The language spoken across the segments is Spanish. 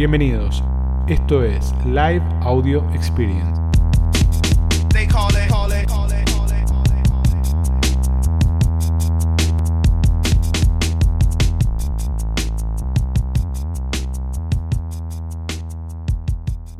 Bienvenidos. Esto es Live Audio Experience.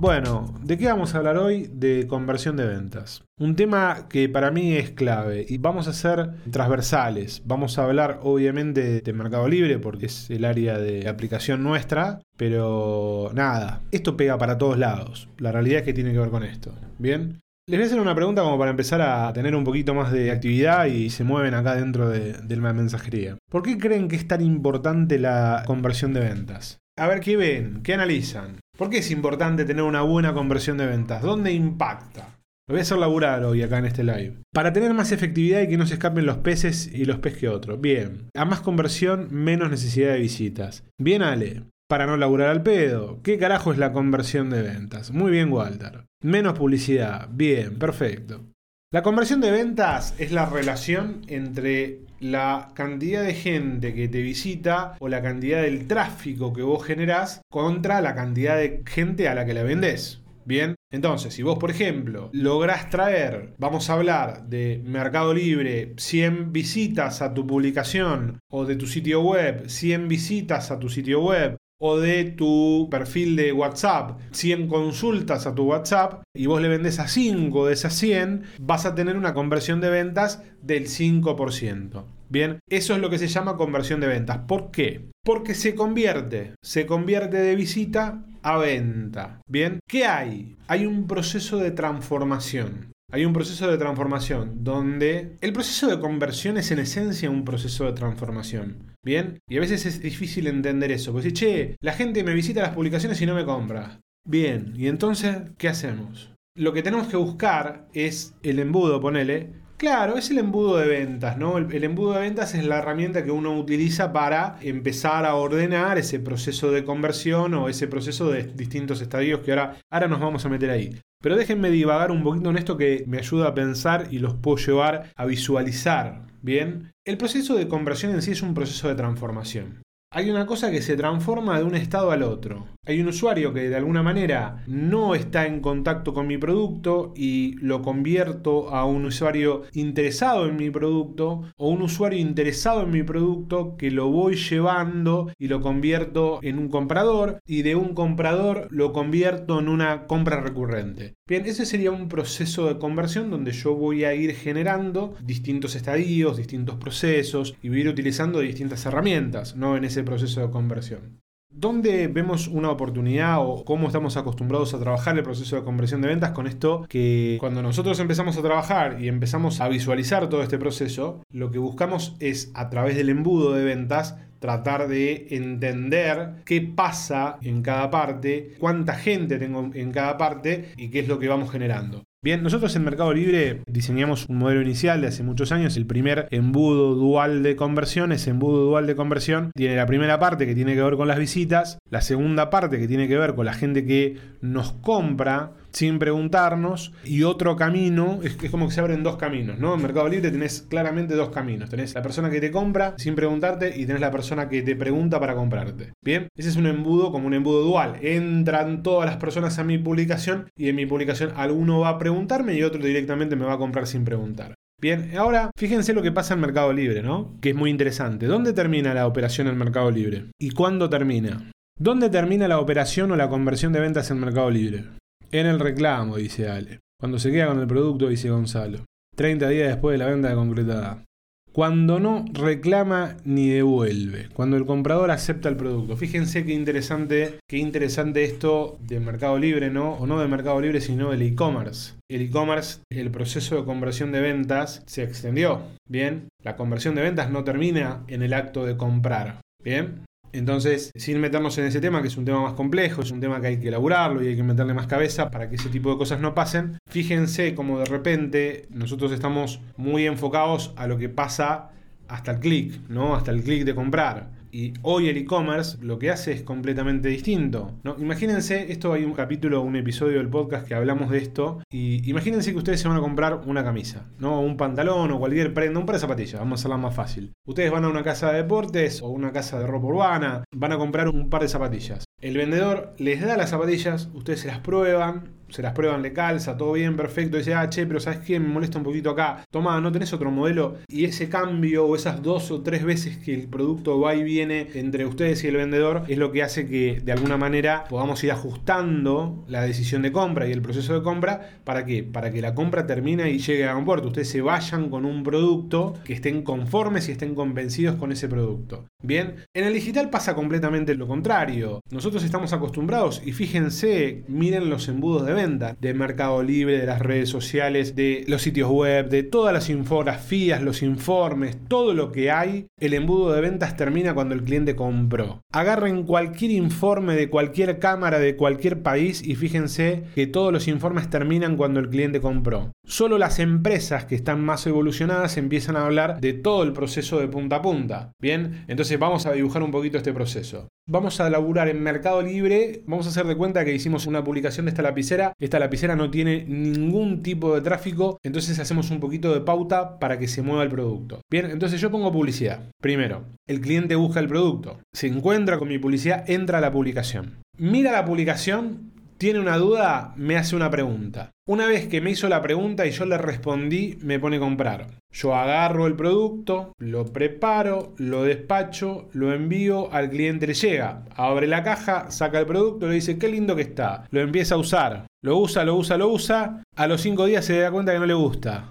Bueno, ¿de qué vamos a hablar hoy? De conversión de ventas. Un tema que para mí es clave y vamos a ser transversales. Vamos a hablar obviamente de Mercado Libre porque es el área de aplicación nuestra, pero nada, esto pega para todos lados. La realidad es que tiene que ver con esto. ¿Bien? Les voy a hacer una pregunta como para empezar a tener un poquito más de actividad y se mueven acá dentro de, de mensajería. ¿Por qué creen que es tan importante la conversión de ventas? A ver qué ven, qué analizan. ¿Por qué es importante tener una buena conversión de ventas? ¿Dónde impacta? Lo voy a hacer laburar hoy acá en este live. Para tener más efectividad y que no se escapen los peces y los pez que otros. Bien. A más conversión, menos necesidad de visitas. Bien, Ale. Para no laburar al pedo. ¿Qué carajo es la conversión de ventas? Muy bien, Walter. Menos publicidad. Bien, perfecto. La conversión de ventas es la relación entre la cantidad de gente que te visita o la cantidad del tráfico que vos generás contra la cantidad de gente a la que le vendés. Bien, entonces, si vos, por ejemplo, lográs traer, vamos a hablar de Mercado Libre, 100 visitas a tu publicación o de tu sitio web, 100 visitas a tu sitio web o de tu perfil de WhatsApp, 100 consultas a tu WhatsApp y vos le vendés a 5 de esas 100, vas a tener una conversión de ventas del 5%. Bien, eso es lo que se llama conversión de ventas. ¿Por qué? Porque se convierte, se convierte de visita a venta. Bien, ¿qué hay? Hay un proceso de transformación. Hay un proceso de transformación donde el proceso de conversión es en esencia un proceso de transformación. Bien, y a veces es difícil entender eso. Porque si, che, la gente me visita las publicaciones y no me compra. Bien, y entonces, ¿qué hacemos? Lo que tenemos que buscar es el embudo, ponele. Claro, es el embudo de ventas, ¿no? El, embudo de ventas es la herramienta que uno utiliza para empezar a ordenar ese proceso de conversión o ese proceso de distintos estadios que ahora, ahora nos vamos a meter ahí. Pero déjenme divagar un poquito en esto que me ayuda a pensar y los puedo llevar a visualizar. Bien, el proceso de conversión en sí es un proceso de transformación. Hay una cosa que se transforma de un estado al otro. Hay un usuario que de alguna manera no está en contacto con mi producto y lo convierto a un usuario interesado en mi producto o un usuario interesado en mi producto que lo voy llevando y lo convierto en un comprador y de un comprador lo convierto en una compra recurrente. Bien, ese sería un proceso de conversión donde yo voy a ir generando distintos estadios, distintos procesos y voy a ir utilizando distintas herramientas, ¿no? En ese proceso de conversión. ¿Dónde vemos una oportunidad o cómo estamos acostumbrados a trabajar el proceso de conversión de ventas con esto que cuando nosotros empezamos a trabajar y empezamos a visualizar todo este proceso, lo que buscamos es a través del embudo de ventas tratar de entender qué pasa en cada parte, cuánta gente tengo en cada parte y qué es lo que vamos generando. Bien, nosotros en Mercado Libre diseñamos un modelo inicial de hace muchos años. El primer embudo dual de conversión, ese embudo dual de conversión, tiene la primera parte que tiene que ver con las visitas, la segunda parte que tiene que ver con la gente que nos compra sin preguntarnos y otro camino, es, como que se abren dos caminos, ¿no? En Mercado Libre tenés claramente dos caminos. Tenés la persona que te compra sin preguntarte y tenés la persona que te pregunta para comprarte. Bien, ese es un embudo como un embudo dual. Entran todas las personas a mi publicación y en mi publicación alguno va a preguntarme y otro directamente me va a comprar sin preguntar. Bien, ahora fíjense lo que pasa en Mercado Libre, ¿no? Que es muy interesante. ¿Dónde termina la operación en Mercado Libre? ¿Y cuándo termina? ¿Dónde termina la operación o la conversión de ventas en Mercado Libre? En el reclamo, dice Ale. Cuando se queda con el producto, dice Gonzalo. 30 días después de la venta concretada. Cuando no reclama ni devuelve. Cuando el comprador acepta el producto. Fíjense qué interesante, qué interesante esto de Mercado Libre, ¿no? O no de Mercado Libre, sino del e-commerce. El e-commerce, el proceso de conversión de ventas se extendió. Bien, la conversión de ventas no termina en el acto de comprar. Bien, entonces, sin meternos en ese tema, que es un tema más complejo, es un tema que hay que elaborarlo y hay que meterle más cabeza para que ese tipo de cosas no pasen, fíjense como de repente nosotros estamos muy enfocados a lo que pasa hasta el clic, ¿no? Hasta el clic de comprar. Y hoy el e-commerce lo que hace es completamente distinto. ¿no? Imagínense, esto hay un capítulo, un episodio del podcast que hablamos de esto. Y imagínense que ustedes se van a comprar una camisa, ¿no? un pantalón o cualquier prenda, un par de zapatillas, vamos a hacerla más fácil. Ustedes van a una casa de deportes o una casa de ropa urbana, van a comprar un par de zapatillas. El vendedor les da las zapatillas, ustedes se las prueban, se las prueban, le calza, todo bien, perfecto. Dice, ah, che, pero ¿sabes qué? Me molesta un poquito acá. Toma, ¿no tenés otro modelo? Y ese cambio o esas dos o tres veces que el producto va y viene entre ustedes y el vendedor es lo que hace que de alguna manera podamos ir ajustando la decisión de compra y el proceso de compra. ¿Para qué? Para que la compra termine y llegue a un puerto. Ustedes se vayan con un producto que estén conformes y estén convencidos con ese producto. Bien, en el digital pasa completamente lo contrario. Nosotros estamos acostumbrados y fíjense, miren los embudos de venta de Mercado Libre, de las redes sociales, de los sitios web, de todas las infografías, los informes, todo lo que hay. El embudo de ventas termina cuando el cliente compró. Agarren cualquier informe de cualquier cámara de cualquier país y fíjense que todos los informes terminan cuando el cliente compró. Solo las empresas que están más evolucionadas empiezan a hablar de todo el proceso de punta a punta. Bien, entonces vamos a dibujar un poquito este proceso. Vamos a laburar en Mercado Libre, vamos a hacer de cuenta que hicimos una publicación de esta lapicera. Esta lapicera no tiene ningún tipo de tráfico, entonces hacemos un poquito de pauta para que se mueva el producto. Bien, entonces yo pongo publicidad. Primero, el cliente busca el producto, se encuentra con mi publicidad, entra a la publicación. Mira la publicación, tiene una duda, me hace una pregunta. Una vez que me hizo la pregunta y yo le respondí, me pone comprar. Yo agarro el producto, lo preparo, lo despacho, lo envío, al cliente le llega. Abre la caja, saca el producto, le dice, qué lindo que está. Lo empieza a usar. Lo usa, lo usa, lo usa. A los cinco días se da cuenta que no le gusta.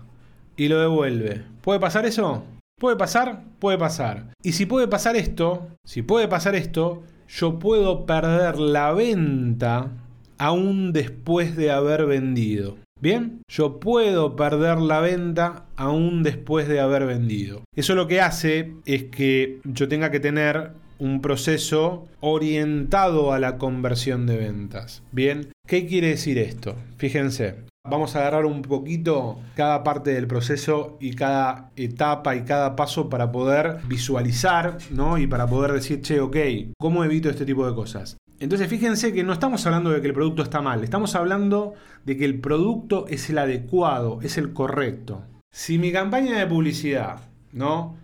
Y lo devuelve. ¿Puede pasar eso? ¿Puede pasar? Puede pasar. Y si puede pasar esto, si puede pasar esto, yo puedo perder la venta aún después de haber vendido. Bien, yo puedo perder la venta aún después de haber vendido. Eso lo que hace es que yo tenga que tener un proceso orientado a la conversión de ventas. Bien, ¿qué quiere decir esto? Fíjense, vamos a agarrar un poquito cada parte del proceso y cada etapa y cada paso para poder visualizar, ¿no? Y para poder decir, che, ok, ¿cómo evito este tipo de cosas? Entonces fíjense que no estamos hablando de que el producto está mal, estamos hablando de que el producto es el adecuado, es el correcto. Si mi campaña de publicidad, ¿no?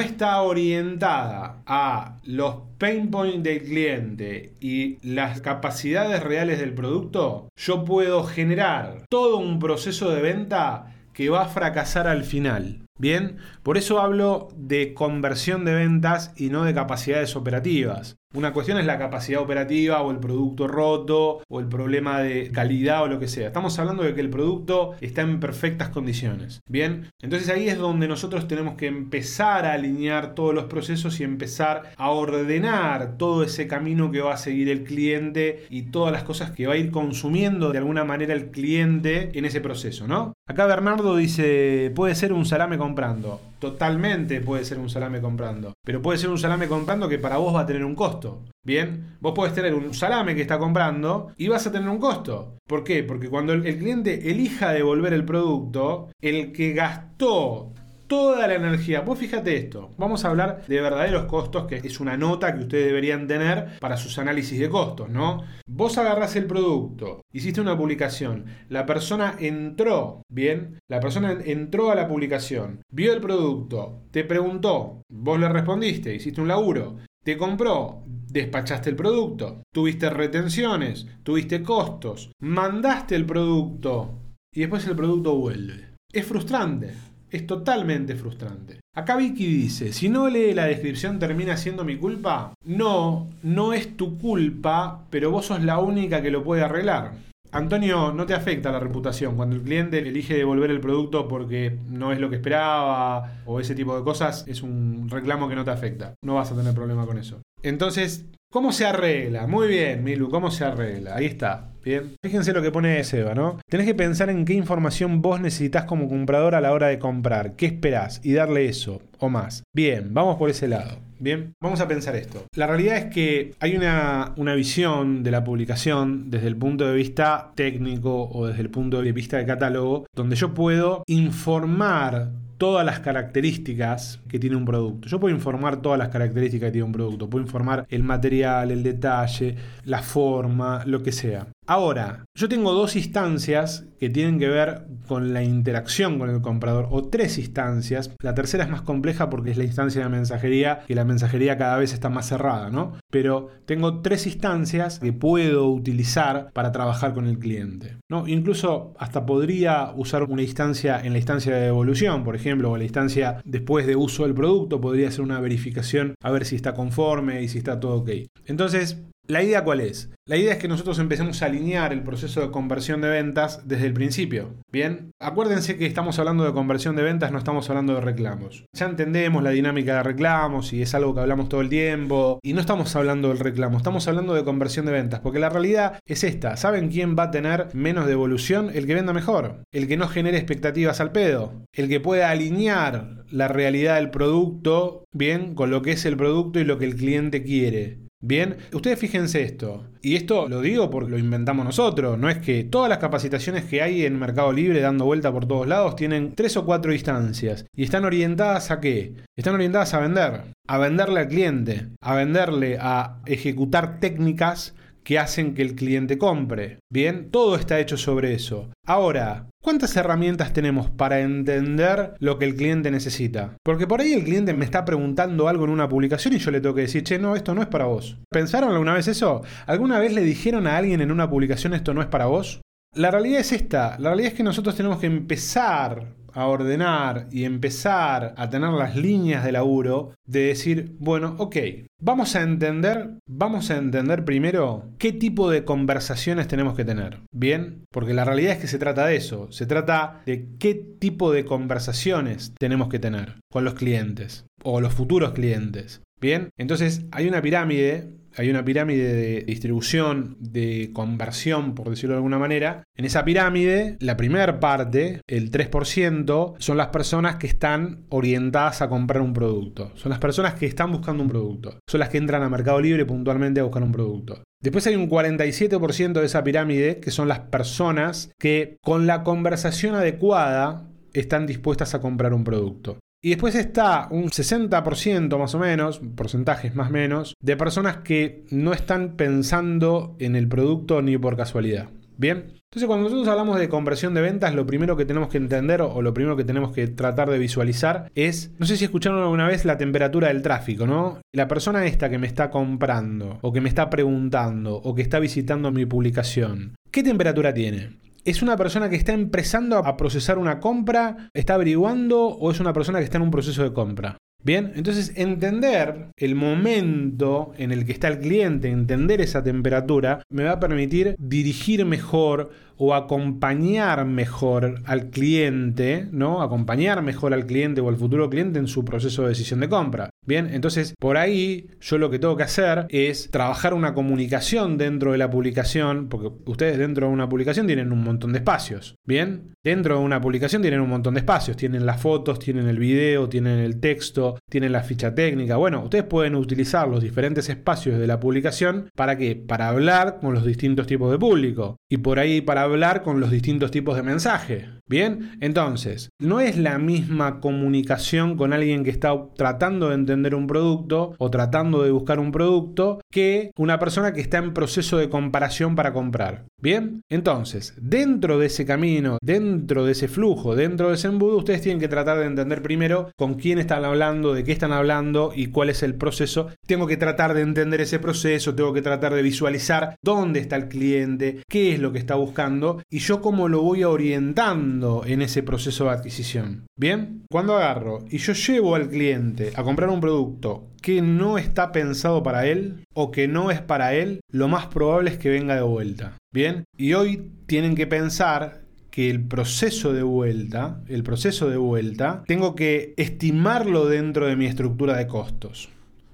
está orientada a los pain points del cliente y las capacidades reales del producto, yo puedo generar todo un proceso de venta que va a fracasar al final. Bien, por eso hablo de conversión de ventas y no de capacidades operativas. Una cuestión es la capacidad operativa o el producto roto o el problema de calidad o lo que sea. Estamos hablando de que el producto está en perfectas condiciones. Bien, entonces ahí es donde nosotros tenemos que empezar a alinear todos los procesos y empezar a ordenar todo ese camino que va a seguir el cliente y todas las cosas que va a ir consumiendo de alguna manera el cliente en ese proceso, ¿no? Acá Bernardo dice, puede ser un salame comprando. Totalmente puede ser un salame comprando. Pero puede ser un salame comprando que para vos va a tener un costo. Bien, vos podés tener un salame que está comprando y vas a tener un costo. ¿Por qué? Porque cuando el, cliente elija devolver el producto, el que gastó toda la energía. Vos fíjate esto, vamos a hablar de verdaderos costos, que es una nota que ustedes deberían tener para sus análisis de costos, ¿no? Vos agarrás el producto, hiciste una publicación, la persona entró, ¿bien? La persona entró a la publicación, vio el producto, te preguntó, vos le respondiste, hiciste un laburo, te compró, despachaste el producto, tuviste retenciones, tuviste costos, mandaste el producto y después el producto vuelve. Es frustrante. Es totalmente frustrante. Acá Vicky dice, si no lee la descripción termina siendo mi culpa. No, no es tu culpa, pero vos sos la única que lo puede arreglar. Antonio, no te afecta la reputación cuando el cliente elige devolver el producto porque no es lo que esperaba o ese tipo de cosas, es un reclamo que no te afecta. No vas a tener problema con eso. Entonces, ¿cómo se arregla? Muy bien, Milu, ¿cómo se arregla? Ahí está. Bien. Fíjense lo que pone Seba, ¿no? Tenés que pensar en qué información vos necesitas como comprador a la hora de comprar. ¿Qué esperás? Y darle eso o más. Bien, vamos por ese lado. Bien, vamos a pensar esto. La realidad es que hay una, una, visión de la publicación desde el punto de vista técnico o desde el punto de vista de catálogo, donde yo puedo informar todas las características que tiene un producto. Yo puedo informar todas las características que tiene un producto. Puedo informar el material, el detalle, la forma, lo que sea. Ahora, yo tengo dos instancias que tienen que ver con la interacción con el comprador, o tres instancias. La tercera es más compleja porque es la instancia de mensajería, que la mensajería cada vez está más cerrada, ¿no? Pero tengo tres instancias que puedo utilizar para trabajar con el cliente. ¿no? Incluso hasta podría usar una instancia en la instancia de devolución, por ejemplo, o la instancia después de uso del producto, podría hacer una verificación a ver si está conforme y si está todo ok. Entonces, ¿La idea cuál es? La idea es que nosotros empecemos a alinear el proceso de conversión de ventas desde el principio. Bien, acuérdense que estamos hablando de conversión de ventas, no estamos hablando de reclamos. Ya entendemos la dinámica de reclamos y es algo que hablamos todo el tiempo. Y no estamos hablando del reclamo, estamos hablando de conversión de ventas. Porque la realidad es esta. ¿Saben quién va a tener menos devolución? El que venda mejor. El que no genere expectativas al pedo. El que pueda alinear la realidad del producto bien con lo que es el producto y lo que el cliente quiere. Bien, ustedes fíjense esto, y esto lo digo porque lo inventamos nosotros, no es que todas las capacitaciones que hay en Mercado Libre dando vuelta por todos lados tienen tres o cuatro instancias y están orientadas a qué? Están orientadas a vender, a venderle al cliente, a venderle, a ejecutar técnicas que hacen que el cliente compre. Bien, todo está hecho sobre eso. Ahora, ¿cuántas herramientas tenemos para entender lo que el cliente necesita? Porque por ahí el cliente me está preguntando algo en una publicación y yo le tengo que decir, che, no, esto no es para vos. ¿Pensaron alguna vez eso? ¿Alguna vez le dijeron a alguien en una publicación esto no es para vos? La realidad es esta, la realidad es que nosotros tenemos que empezar a ordenar y empezar a tener las líneas de laburo de decir, bueno, ok, vamos a entender, vamos a entender primero qué tipo de conversaciones tenemos que tener. Bien, porque la realidad es que se trata de eso, se trata de qué tipo de conversaciones tenemos que tener con los clientes o los futuros clientes. Bien, entonces hay una pirámide hay una pirámide de distribución, de conversión, por decirlo de alguna manera. En esa pirámide, la primera parte, el 3%, son las personas que están orientadas a comprar un producto. Son las personas que están buscando un producto. Son las que entran a Mercado Libre puntualmente a buscar un producto. Después hay un 47% de esa pirámide que son las personas que con la conversación adecuada están dispuestas a comprar un producto. Y después está un 60% más o menos, porcentajes más o menos, de personas que no están pensando en el producto ni por casualidad. Bien, entonces cuando nosotros hablamos de conversión de ventas, lo primero que tenemos que entender o lo primero que tenemos que tratar de visualizar es, no sé si escucharon alguna vez la temperatura del tráfico, ¿no? La persona esta que me está comprando o que me está preguntando o que está visitando mi publicación, ¿qué temperatura tiene? ¿Es una persona que está empezando a procesar una compra? ¿Está averiguando o es una persona que está en un proceso de compra? Bien, entonces entender el momento en el que está el cliente, entender esa temperatura, me va a permitir dirigir mejor o acompañar mejor al cliente, ¿no? Acompañar mejor al cliente o al futuro cliente en su proceso de decisión de compra. Bien, entonces por ahí yo lo que tengo que hacer es trabajar una comunicación dentro de la publicación, porque ustedes dentro de una publicación tienen un montón de espacios. Bien, dentro de una publicación tienen un montón de espacios, tienen las fotos, tienen el video, tienen el texto, tienen la ficha técnica. Bueno, ustedes pueden utilizar los diferentes espacios de la publicación para qué? Para hablar con los distintos tipos de público y por ahí para hablar con los distintos tipos de mensaje. Bien, entonces, no es la misma comunicación con alguien que está tratando de entender un producto o tratando de buscar un producto que una persona que está en proceso de comparación para comprar. Bien, entonces, dentro de ese camino, dentro de ese flujo, dentro de ese embudo, ustedes tienen que tratar de entender primero con quién están hablando, de qué están hablando y cuál es el proceso. Tengo que tratar de entender ese proceso, tengo que tratar de visualizar dónde está el cliente, qué es lo que está buscando y yo cómo lo voy orientando en ese proceso de adquisición. Bien, cuando agarro y yo llevo al cliente a comprar un producto que no está pensado para él o que no es para él, lo más probable es que venga de vuelta. Bien, y hoy tienen que pensar que el proceso de vuelta, el proceso de vuelta, tengo que estimarlo dentro de mi estructura de costos.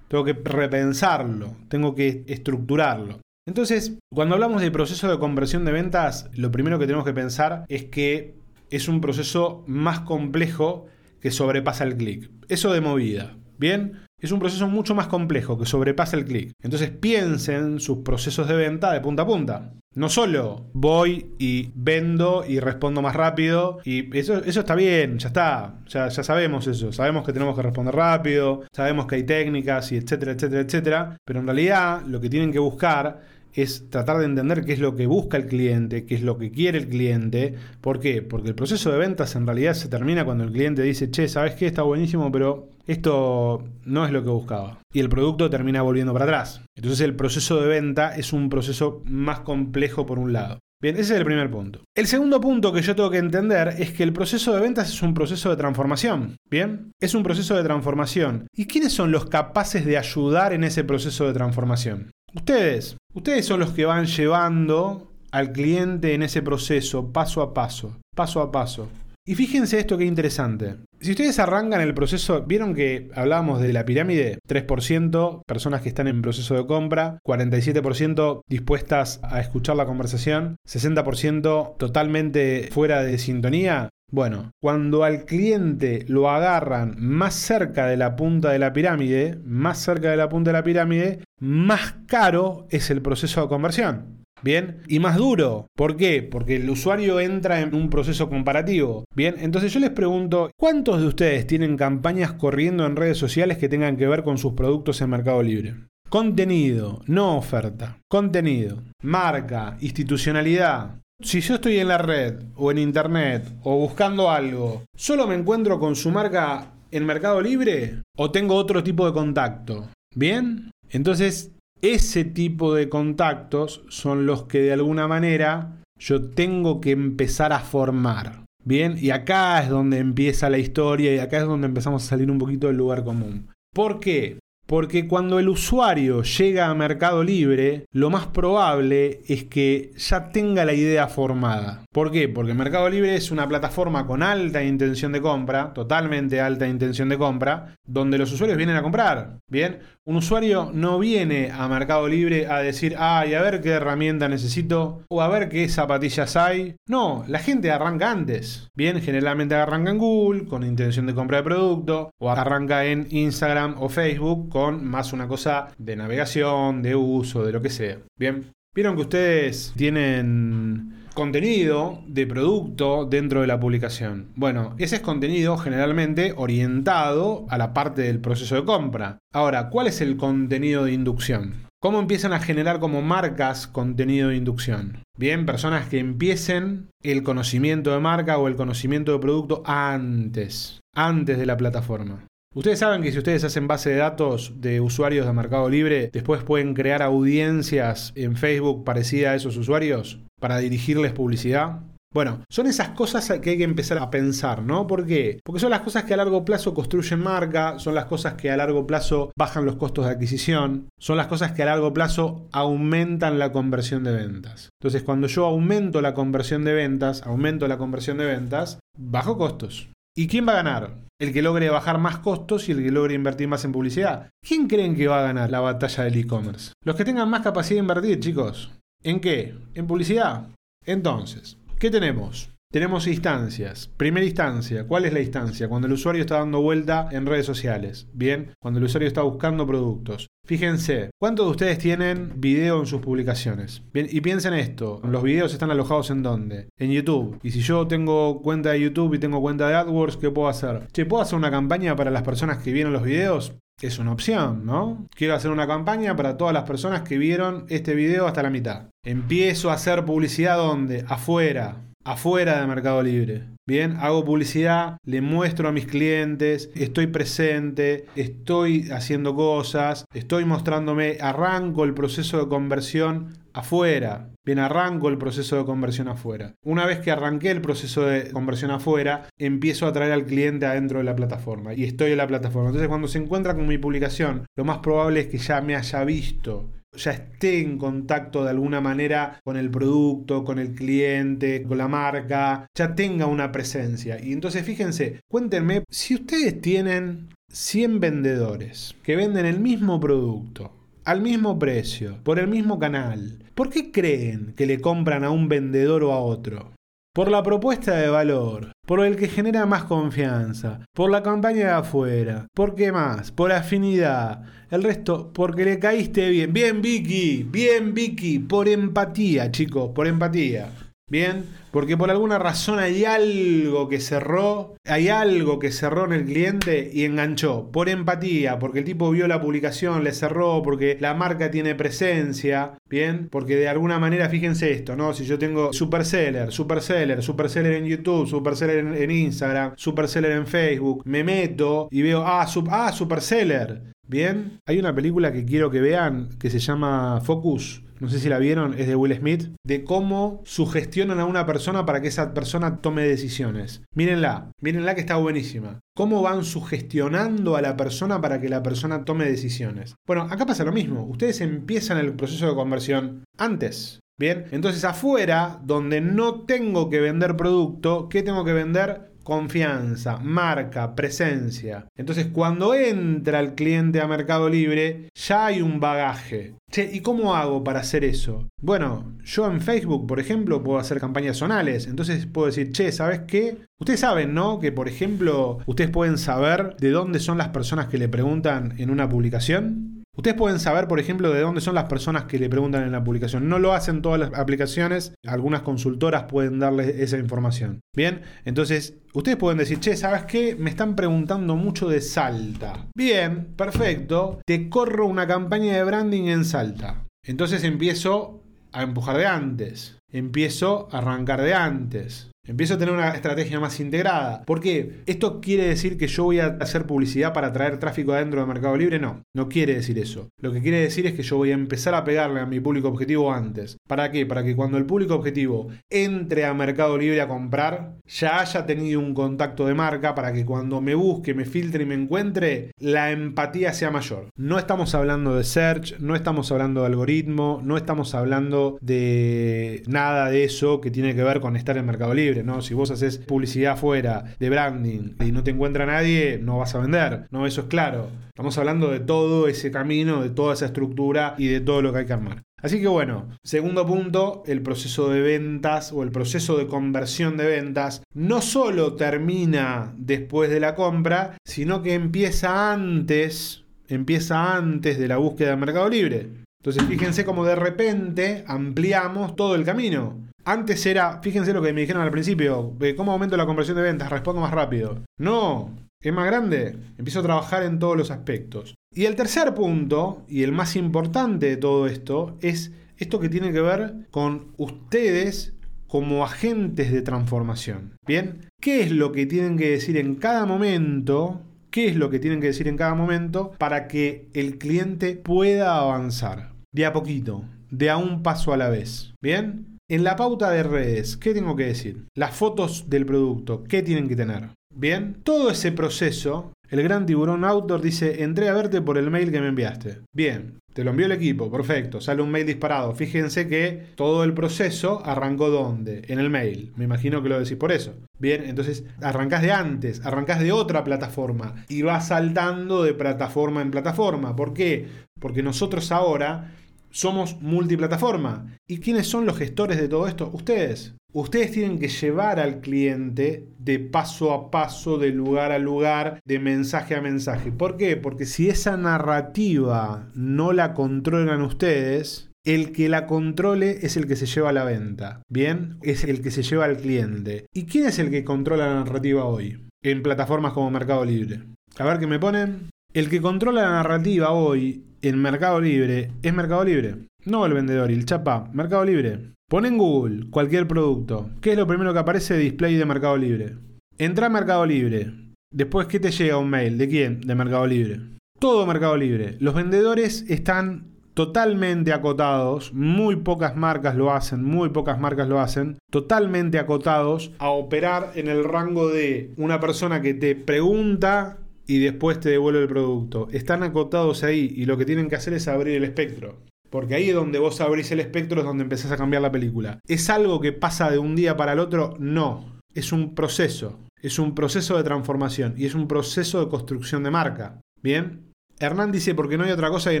Tengo que repensarlo, tengo que estructurarlo. Entonces, cuando hablamos de proceso de conversión de ventas, lo primero que tenemos que pensar es que es un proceso más complejo que sobrepasa el clic. Eso de movida. Bien, es un proceso mucho más complejo que sobrepasa el clic. Entonces piensen sus procesos de venta de punta a punta. No solo voy y vendo y respondo más rápido. Y eso, eso está bien, ya está. Ya, ya sabemos eso. Sabemos que tenemos que responder rápido. Sabemos que hay técnicas y etcétera, etcétera, etcétera. Pero en realidad lo que tienen que buscar es tratar de entender qué es lo que busca el cliente, qué es lo que quiere el cliente. ¿Por qué? Porque el proceso de ventas en realidad se termina cuando el cliente dice, che, ¿sabes qué? Está buenísimo, pero esto no es lo que buscaba. Y el producto termina volviendo para atrás. Entonces el proceso de venta es un proceso más complejo por un lado. Bien, ese es el primer punto. El segundo punto que yo tengo que entender es que el proceso de ventas es un proceso de transformación. Bien, es un proceso de transformación. ¿Y quiénes son los capaces de ayudar en ese proceso de transformación? Ustedes. Ustedes son los que van llevando al cliente en ese proceso, paso a paso, paso a paso. Y fíjense esto que interesante. Si ustedes arrancan el proceso, vieron que hablábamos de la pirámide, 3% personas que están en proceso de compra, 47% dispuestas a escuchar la conversación, 60% totalmente fuera de sintonía. Bueno, cuando al cliente lo agarran más cerca de la punta de la pirámide, más cerca de la punta de la pirámide, más caro es el proceso de conversión. Bien, y más duro. ¿Por qué? Porque el usuario entra en un proceso comparativo. Bien, entonces yo les pregunto, ¿cuántos de ustedes tienen campañas corriendo en redes sociales que tengan que ver con sus productos en Mercado Libre? Contenido, no oferta. Contenido, marca, institucionalidad. Si yo estoy en la red o en internet o buscando algo, ¿solo me encuentro con su marca en Mercado Libre o tengo otro tipo de contacto? ¿Bien? Entonces, ese tipo de contactos son los que de alguna manera yo tengo que empezar a formar. Bien, y acá es donde empieza la historia y acá es donde empezamos a salir un poquito del lugar común. ¿Por qué? Porque cuando el usuario llega a Mercado Libre, lo más probable es que ya tenga la idea formada. ¿Por qué? Porque Mercado Libre es una plataforma con alta intención de compra, totalmente alta intención de compra, donde los usuarios vienen a comprar. Bien, un usuario no viene a Mercado Libre a decir, ay, a ver qué herramienta necesito o a ver qué zapatillas hay. No, la gente arranca antes. Bien, generalmente arranca en Google con intención de compra de producto o arranca en Instagram o Facebook con más una cosa de navegación, de uso, de lo que sea. Bien, vieron que ustedes tienen contenido de producto dentro de la publicación. Bueno, ese es contenido generalmente orientado a la parte del proceso de compra. Ahora, ¿cuál es el contenido de inducción? ¿Cómo empiezan a generar como marcas contenido de inducción? Bien, personas que empiecen el conocimiento de marca o el conocimiento de producto antes, antes de la plataforma. Ustedes saben que si ustedes hacen base de datos de usuarios de Mercado Libre, después pueden crear audiencias en Facebook parecidas a esos usuarios para dirigirles publicidad. Bueno, son esas cosas que hay que empezar a pensar, ¿no? ¿Por qué? Porque son las cosas que a largo plazo construyen marca, son las cosas que a largo plazo bajan los costos de adquisición, son las cosas que a largo plazo aumentan la conversión de ventas. Entonces, cuando yo aumento la conversión de ventas, aumento la conversión de ventas, bajo costos. ¿Y quién va a ganar? El que logre bajar más costos y el que logre invertir más en publicidad. ¿Quién creen que va a ganar la batalla del e-commerce? Los que tengan más capacidad de invertir, chicos. ¿En qué? ¿En publicidad? Entonces, ¿qué tenemos? Tenemos instancias. Primera instancia, ¿cuál es la instancia? Cuando el usuario está dando vuelta en redes sociales. Bien, cuando el usuario está buscando productos. Fíjense, ¿cuántos de ustedes tienen video en sus publicaciones? Bien, y piensen esto, los videos están alojados en dónde? En YouTube. Y si yo tengo cuenta de YouTube y tengo cuenta de AdWords, ¿qué puedo hacer? Che, ¿puedo hacer una campaña para las personas que vieron los videos? Es una opción, ¿no? Quiero hacer una campaña para todas las personas que vieron este video hasta la mitad. Empiezo a hacer publicidad donde? Afuera afuera de Mercado Libre. Bien, hago publicidad, le muestro a mis clientes, estoy presente, estoy haciendo cosas, estoy mostrándome, arranco el proceso de conversión afuera. Bien, arranco el proceso de conversión afuera. Una vez que arranqué el proceso de conversión afuera, empiezo a traer al cliente adentro de la plataforma y estoy en la plataforma. Entonces, cuando se encuentra con mi publicación, lo más probable es que ya me haya visto ya esté en contacto de alguna manera con el producto, con el cliente, con la marca, ya tenga una presencia. Y entonces fíjense, cuéntenme, si ustedes tienen 100 vendedores que venden el mismo producto, al mismo precio, por el mismo canal, ¿por qué creen que le compran a un vendedor o a otro? Por la propuesta de valor. Por el que genera más confianza, por la campaña de afuera, ¿por qué más? Por afinidad, el resto porque le caíste bien, bien Vicky, bien Vicky, por empatía chicos, por empatía. Bien, porque por alguna razón hay algo que cerró, hay algo que cerró en el cliente y enganchó. Por empatía, porque el tipo vio la publicación, le cerró, porque la marca tiene presencia. Bien, porque de alguna manera, fíjense esto, ¿no? Si yo tengo superseller, superseller, superseller en YouTube, superseller en, en Instagram, superseller en Facebook, me meto y veo, ah, sub, ah, superseller. Bien, hay una película que quiero que vean que se llama Focus no sé si la vieron, es de Will Smith, de cómo sugestionan a una persona para que esa persona tome decisiones. Mírenla, mírenla que está buenísima. Cómo van sugestionando a la persona para que la persona tome decisiones. Bueno, acá pasa lo mismo. Ustedes empiezan el proceso de conversión antes. Bien, entonces afuera, donde no tengo que vender producto, ¿qué tengo que vender? Confianza, marca, presencia. Entonces, cuando entra el cliente a Mercado Libre, ya hay un bagaje. Che, ¿y cómo hago para hacer eso? Bueno, yo en Facebook, por ejemplo, puedo hacer campañas zonales. Entonces puedo decir, che, ¿sabes qué? Ustedes saben, ¿no? Que, por ejemplo, ustedes pueden saber de dónde son las personas que le preguntan en una publicación. Ustedes pueden saber, por ejemplo, de dónde son las personas que le preguntan en la publicación. No lo hacen todas las aplicaciones. Algunas consultoras pueden darles esa información. Bien, entonces ustedes pueden decir, che, ¿sabes qué? Me están preguntando mucho de Salta. Bien, perfecto. Te corro una campaña de branding en Salta. Entonces empiezo a empujar de antes. Empiezo a arrancar de antes. Empiezo a tener una estrategia más integrada. ¿Por qué? ¿Esto quiere decir que yo voy a hacer publicidad para traer tráfico adentro de Mercado Libre? No, no quiere decir eso. Lo que quiere decir es que yo voy a empezar a pegarle a mi público objetivo antes. ¿Para qué? Para que cuando el público objetivo entre a Mercado Libre a comprar, ya haya tenido un contacto de marca para que cuando me busque, me filtre y me encuentre, la empatía sea mayor. No estamos hablando de search, no estamos hablando de algoritmo, no estamos hablando de nada de eso que tiene que ver con estar en Mercado Libre. ¿No? Si vos haces publicidad fuera de branding y no te encuentra nadie, no vas a vender, ¿no? Eso es claro. Estamos hablando de todo ese camino, de toda esa estructura y de todo lo que hay que armar. Así que bueno, segundo punto, el proceso de ventas o el proceso de conversión de ventas no solo termina después de la compra, sino que empieza antes, empieza antes de la búsqueda de Mercado Libre. Entonces fíjense cómo de repente ampliamos todo el camino. Antes era, fíjense lo que me dijeron al principio, ¿cómo aumento la conversión de ventas? Respondo más rápido. No, es más grande. Empiezo a trabajar en todos los aspectos. Y el tercer punto, y el más importante de todo esto, es esto que tiene que ver con ustedes como agentes de transformación. Bien, ¿qué es lo que tienen que decir en cada momento? ¿Qué es lo que tienen que decir en cada momento para que el cliente pueda avanzar? De a poquito, de a un paso a la vez. ¿Bien? En la pauta de redes, ¿qué tengo que decir? Las fotos del producto, ¿qué tienen que tener? Bien, todo ese proceso, el gran tiburón outdoor dice, entré a verte por el mail que me enviaste. Bien, te lo envió el equipo, perfecto, sale un mail disparado. Fíjense que todo el proceso arrancó ¿dónde? En el mail. Me imagino que lo decís por eso. Bien, entonces arrancás de antes, arrancás de otra plataforma y vas saltando de plataforma en plataforma. ¿Por qué? Porque nosotros ahora somos multiplataforma. ¿Y quiénes son los gestores de todo esto? Ustedes. Ustedes tienen que llevar al cliente de paso a paso, de lugar a lugar, de mensaje a mensaje. ¿Por qué? Porque si esa narrativa no la controlan ustedes, el que la controle es el que se lleva la venta. Bien, es el que se lleva al cliente. ¿Y quién es el que controla la narrativa hoy? En plataformas como Mercado Libre. A ver qué me ponen. El que controla la narrativa hoy en Mercado Libre es Mercado Libre. No el vendedor y el chapa, Mercado Libre. Pon en Google cualquier producto. ¿Qué es lo primero que aparece? Display de Mercado Libre. Entra a Mercado Libre. Después, ¿qué te llega un mail? ¿De quién? De Mercado Libre. Todo Mercado Libre. Los vendedores están totalmente acotados, muy pocas marcas lo hacen, muy pocas marcas lo hacen, totalmente acotados a operar en el rango de una persona que te pregunta y después te devuelve el producto. Están acotados ahí y lo que tienen que hacer es abrir el espectro. Porque ahí es donde vos abrís el espectro, es donde empezás a cambiar la película. ¿Es algo que pasa de un día para el otro? No. Es un proceso. Es un proceso de transformación y es un proceso de construcción de marca. ¿Bien? Hernán dice porque no hay otra cosa que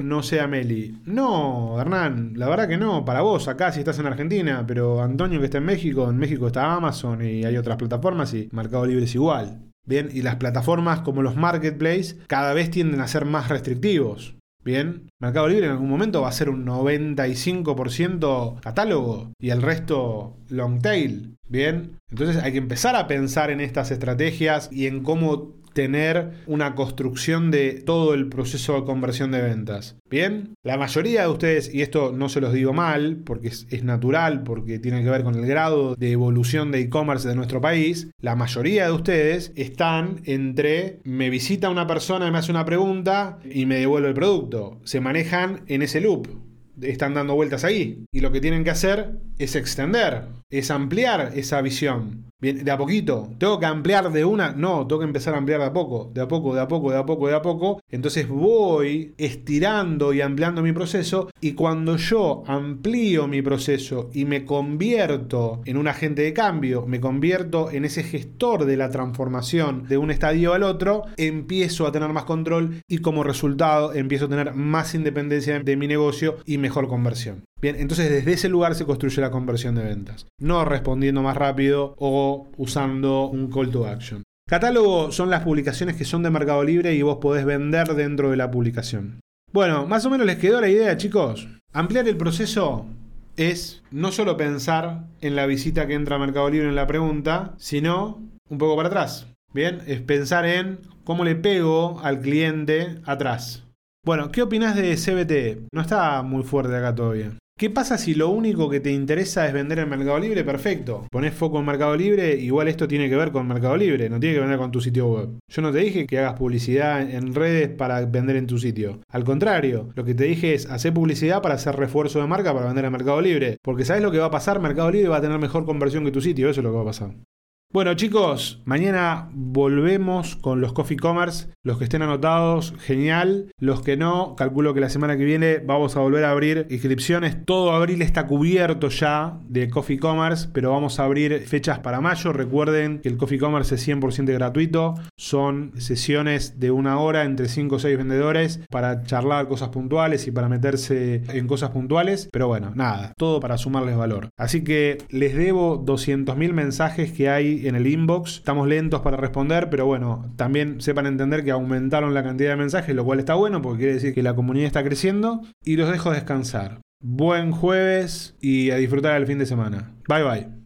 no sea Meli. No, Hernán, la verdad que no. Para vos, acá si estás en Argentina, pero Antonio que está en México, en México está Amazon y hay otras plataformas y Mercado Libre es igual. Bien, y las plataformas como los marketplaces cada vez tienden a ser más restrictivos. Bien, Mercado Libre en algún momento va a ser un 95% catálogo y el resto long tail. Bien, entonces hay que empezar a pensar en estas estrategias y en cómo tener una construcción de todo el proceso de conversión de ventas. Bien, la mayoría de ustedes, y esto no se los digo mal, porque es, natural, porque tiene que ver con el grado de evolución de e-commerce de nuestro país, la mayoría de ustedes están entre me visita una persona me hace una pregunta y me devuelve el producto. Se manejan en ese loop están dando vueltas ahí. Y lo que tienen que hacer es extender, es ampliar esa visión. Bien, de a poquito. ¿Tengo que ampliar de una? No, tengo que empezar a ampliar de a poco, de a poco, de a poco, de a poco, de a poco. Entonces voy estirando y ampliando mi proceso. Y cuando yo amplío mi proceso y me convierto en un agente de cambio, me convierto en ese gestor de la transformación de un estadio al otro, empiezo a tener más control y como resultado empiezo a tener más independencia de mi negocio y mejor conversión. Bien, entonces desde ese lugar se construye la conversión de ventas. No respondiendo más rápido o usando un call to action. Catálogo son las publicaciones que son de Mercado Libre y vos podés vender dentro de la publicación. Bueno, más o menos les quedó la idea, chicos. Ampliar el proceso es no solo pensar en la visita que entra a Mercado Libre en la pregunta, sino un poco para atrás. Bien, es pensar en cómo le pego al cliente atrás. Bueno, ¿qué opinas de CBT? No está muy fuerte acá todavía. ¿Qué pasa si lo único que te interesa es vender en Mercado Libre? Perfecto. Pones foco en Mercado Libre, igual esto tiene que ver con Mercado Libre, no tiene que ver con tu sitio web. Yo no te dije que hagas publicidad en redes para vender en tu sitio. Al contrario, lo que te dije es hacer publicidad para hacer refuerzo de marca para vender en Mercado Libre. Porque sabes lo que va a pasar, Mercado Libre va a tener mejor conversión que tu sitio, eso es lo que va a pasar. Bueno chicos, mañana volvemos con los Coffee Commerce. Los que estén anotados, genial. Los que no, calculo que la semana que viene vamos a volver a abrir inscripciones. Todo abril está cubierto ya de Coffee Commerce, pero vamos a abrir fechas para mayo. Recuerden que el Coffee Commerce es 100% gratuito. Son sesiones de una hora entre 5 o 6 vendedores para charlar cosas puntuales y para meterse en cosas puntuales. Pero bueno, nada, todo para sumarles valor. Así que les debo 200.000 mensajes que hay en el inbox. Estamos lentos para responder, pero bueno, también sepan entender que aumentaron la cantidad de mensajes, lo cual está bueno porque quiere decir que la comunidad está creciendo. Y los dejo descansar. Buen jueves y a disfrutar el fin de semana. Bye bye.